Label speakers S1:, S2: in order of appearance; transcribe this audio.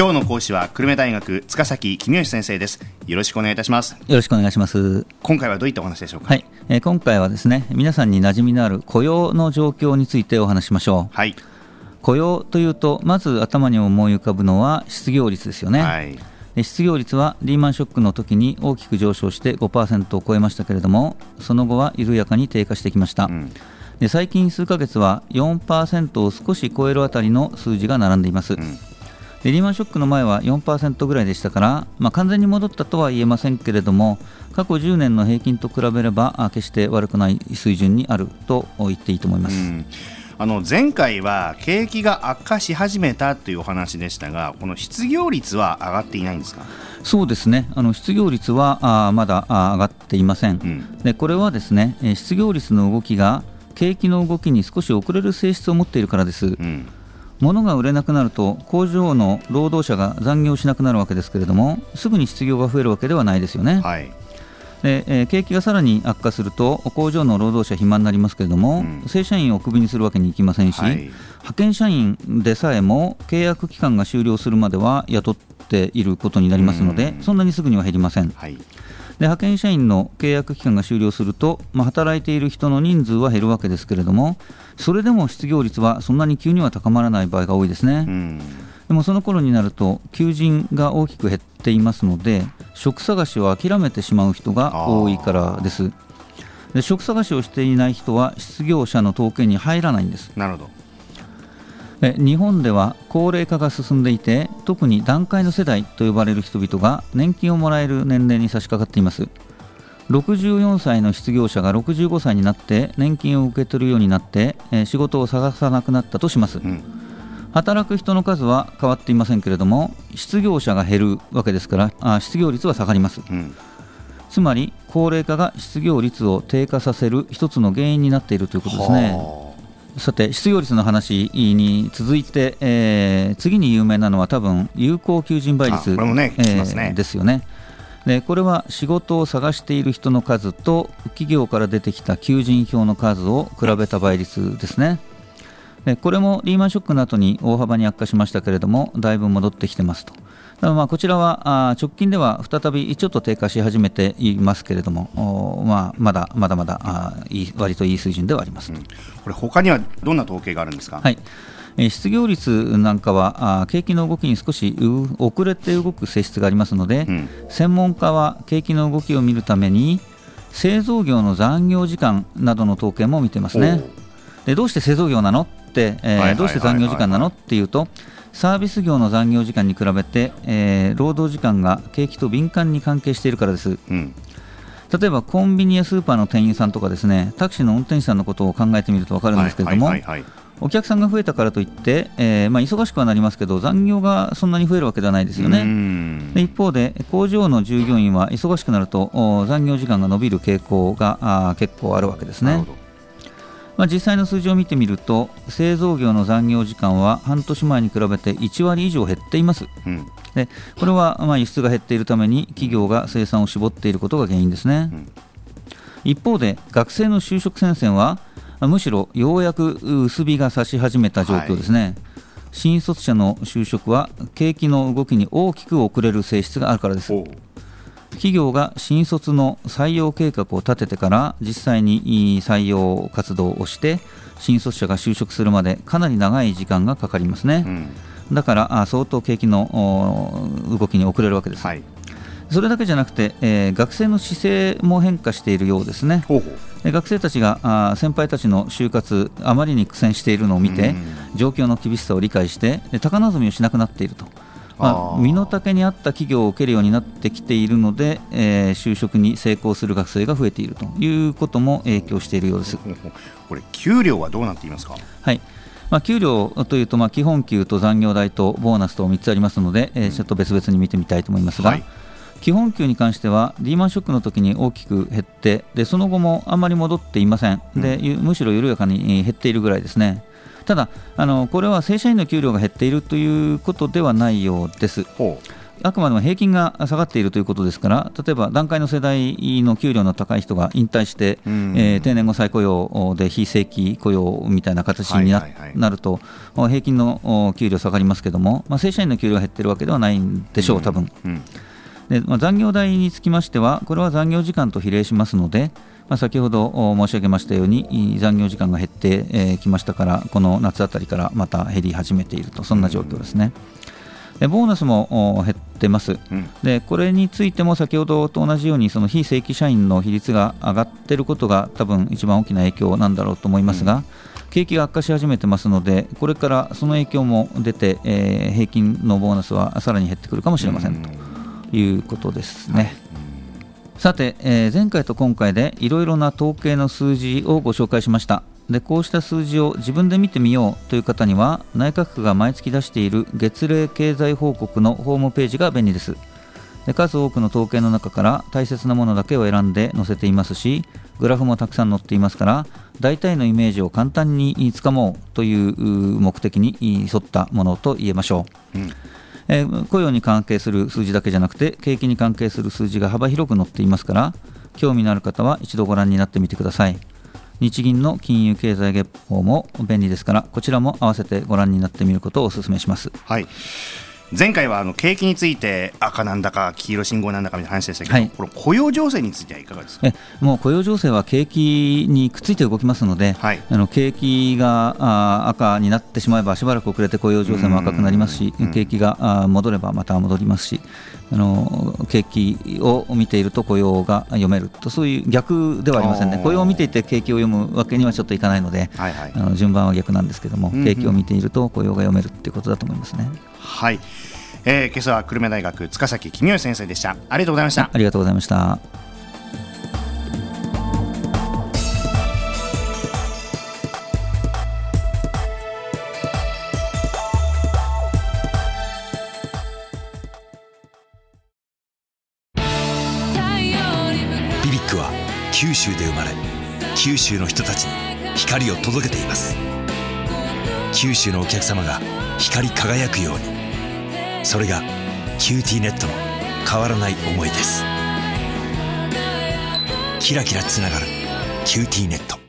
S1: 今日の講師は久留米大学塚崎公義先生です。よろしくお願いいたします。
S2: よろしくお願いします。
S1: 今回はどういったお話でしょうか？
S2: はい、えー、今回はですね皆さんに馴染みのある雇用の状況についてお話しましょ
S1: う。はい。
S2: 雇用というとまず頭に思い浮かぶのは失業率ですよね、はい。失業率はリーマンショックの時に大きく上昇して5%を超えましたけれどもその後は緩やかに低下してきました、うん、で最近数ヶ月は4%を少し超えるあたりの数字が並んでいます、うんでリーマンショックの前は4%ぐらいでしたから、まあ、完全に戻ったとは言えませんけれども過去10年の平均と比べれば決して悪くない水準にあると言っていいと思います。
S1: あの前回は景気が悪化し始めたというお話でしたが、この失業率は上がっていないんですか？
S2: そうですね、あの失業率はあまだあ上がっていません、うん、で、これはですね失業率の動きが景気の動きに少し遅れる性質を持っているからです。うん物が売れなくなると工場の労働者が残業しなくなるわけですけれどもすぐに失業が増えるわけではないですよね。はい。でえー、景気がさらに悪化すると工場の労働者暇になりますけれども、うん、正社員をクビにするわけにいきませんし、はい、派遣社員でさえも契約期間が終了するまでは雇っていることになりますので、そんなにすぐには減りません。はいで派遣社員の契約期間が終了すると、まあ、働いている人の人数は減るわけですけれども、それでも失業率はそんなに急には高まらない場合が多いですね。でもその頃になると、求人が大きく減っていますので、職探しを諦めてしまう人が多いからです。で職探しをしていない人は失業者の統計に入らないんです。
S1: なるほど
S2: 日本では高齢化が進んでいて特に団塊の世代と呼ばれる人々が年金をもらえる年齢に差し掛かっています。64歳の失業者が65歳になって年金を受け取るようになって仕事を探さなくなったとします、うん、働く人の数は変わっていませんけれども失業者が減るわけですからあ失業率は下がります、うん、つまり高齢化が失業率を低下させる一つの原因になっているということですねさて失業率の話に続いて、えー、次に有名なのは多分有効求人倍率、
S1: ねえ
S2: ー、ですよね。でこれは仕事を探している人の数と企業から出てきた求人票の数を比べた倍率ですね。でこれもリーマンショックの後に大幅に悪化しましたけれどもだいぶ戻ってきてますと。まあこちらは直近では再びちょっと低下し始めていますけれども、まあ、まだまだまだあいい割といい水準ではあります、うん、こ
S1: れ、他にはどんな統計があるんですか？
S2: はい。失業率なんかは景気の動きに少し遅れて動く性質がありますので、うん、専門家は景気の動きを見るために製造業の残業時間などの統計も見てますね。でどうして製造業なのって、えー、どうして残業時間なのっていうとサービス業の残業時間に比べて、えー、労働時間が景気と敏感に関係しているからです、うん、例えばコンビニやスーパーの店員さんとかですねタクシーの運転手さんのことを考えてみると分かるんですけれども、お客さんが増えたからといって、えーまあ、忙しくはなりますけど残業がそんなに増えるわけではないですよね。で一方で工場の従業員は忙しくなると残業時間が伸びる傾向があ結構あるわけですね。まあ、実際の数字を見てみると製造業の残業時間は半年前に比べて1割以上減っています、うん、でこれはまあ輸出が減っているために企業が生産を絞っていることが原因ですね、うん、一方で学生の就職戦線はむしろようやく薄日が差し始めた状況ですね、はい、新卒者の就職は景気の動きに大きく遅れる性質があるからです企業が新卒の採用計画を立ててから実際に採用活動をして新卒者が就職するまでかなり長い時間がかかりますね、うん、だから相当景気の動きに遅れるわけです、はい、それだけじゃなくて、えー、学生の姿勢も変化しているようですね。ほ学生たちがあ先輩たちの就活あまりに苦戦しているのを見て、状況の厳しさを理解して高望みをしなくなっているとまあ、身の丈に合った企業を受けるようになってきているので、えー、就職に成功する学生が増えているということも影響しているようです。
S1: これ、給料はどうなっていますか？
S2: はい。まあ、給料というと、まあ、基本給と残業代とボーナスと3つありますので、えー、ちょっと別々に見てみたいと思いますが、はい、基本給に関してはリーマンショックの時に大きく減ってでその後もあまり戻っていません。で、うん、むしろ緩やかに減っているぐらいですね。ただあの、これは正社員の給料が減っているということではないようです。あくまでも平均が下がっているということですから例えば段階の世代の給料の高い人が引退して、うん、えー、定年後再雇用で非正規雇用みたいな形にな,、ると平均の給料下がりますけども、まあ、正社員の給料が減ってるわけではないんでしょう、多分、うん。でまあ、残業代につきましてはこれは残業時間と比例しますので、まあ、先ほど申し上げましたように残業時間が減ってき、えー、ましたからこの夏あたりからまた減り始めているとそんな状況ですね。でボーナスも減ってます、うん、でこれについても先ほどと同じようにその非正規社員の比率が上がっていることが多分一番大きな影響なんだろうと思いますが、うん、景気が悪化し始めてますのでこれからその影響も出て、えー、平均のボーナスはさらに減ってくるかもしれませんということですね。さて、えー、前回と今回でいろいろな統計の数字をご紹介しました。でこうした数字を自分で見てみようという方には内閣府が毎月出している月例経済報告のホームページが便利です。で数多くの統計の中から大切なものだけを選んで載せていますしグラフもたくさん載っていますから大体のイメージを簡単につかもうという目的に沿ったものと言えましょう、うん。えー、雇用に関係する数字だけじゃなくて景気に関係する数字が幅広く載っていますから興味のある方は一度ご覧になってみてください日銀の金融経済月報も便利ですからこちらも合わせてご覧になってみることをお勧めします。
S1: はい前回はあの景気について赤なんだか黄色信号なんだかみたいな話でしたけど、はい、この雇用情勢についてはいかがですか？
S2: えもう雇用情勢は景気にくっついて動きますので、はい、あの景気があ赤になってしまえばしばらく遅れて雇用情勢も赤くなりますし景気があ戻ればまた戻りますしあの景気を見ていると雇用が読めるとそういう逆ではありませんね。雇用を見ていて景気を読むわけにはちょっといかないので、はいはい、あの順番は逆なんですけども、景気を見ていると雇用が読めるということだと思いますね。
S1: はい、えー、今朝は久留米大学塚崎公義先生でした。ありがとうございました。
S2: ありがとうございました。
S3: BBIQ は九州で生まれ九州の人たちに光を届けています。九州のお客様が光り輝くようにそれが QTnet の変わらない思いです。キラキラつながる「QTnet」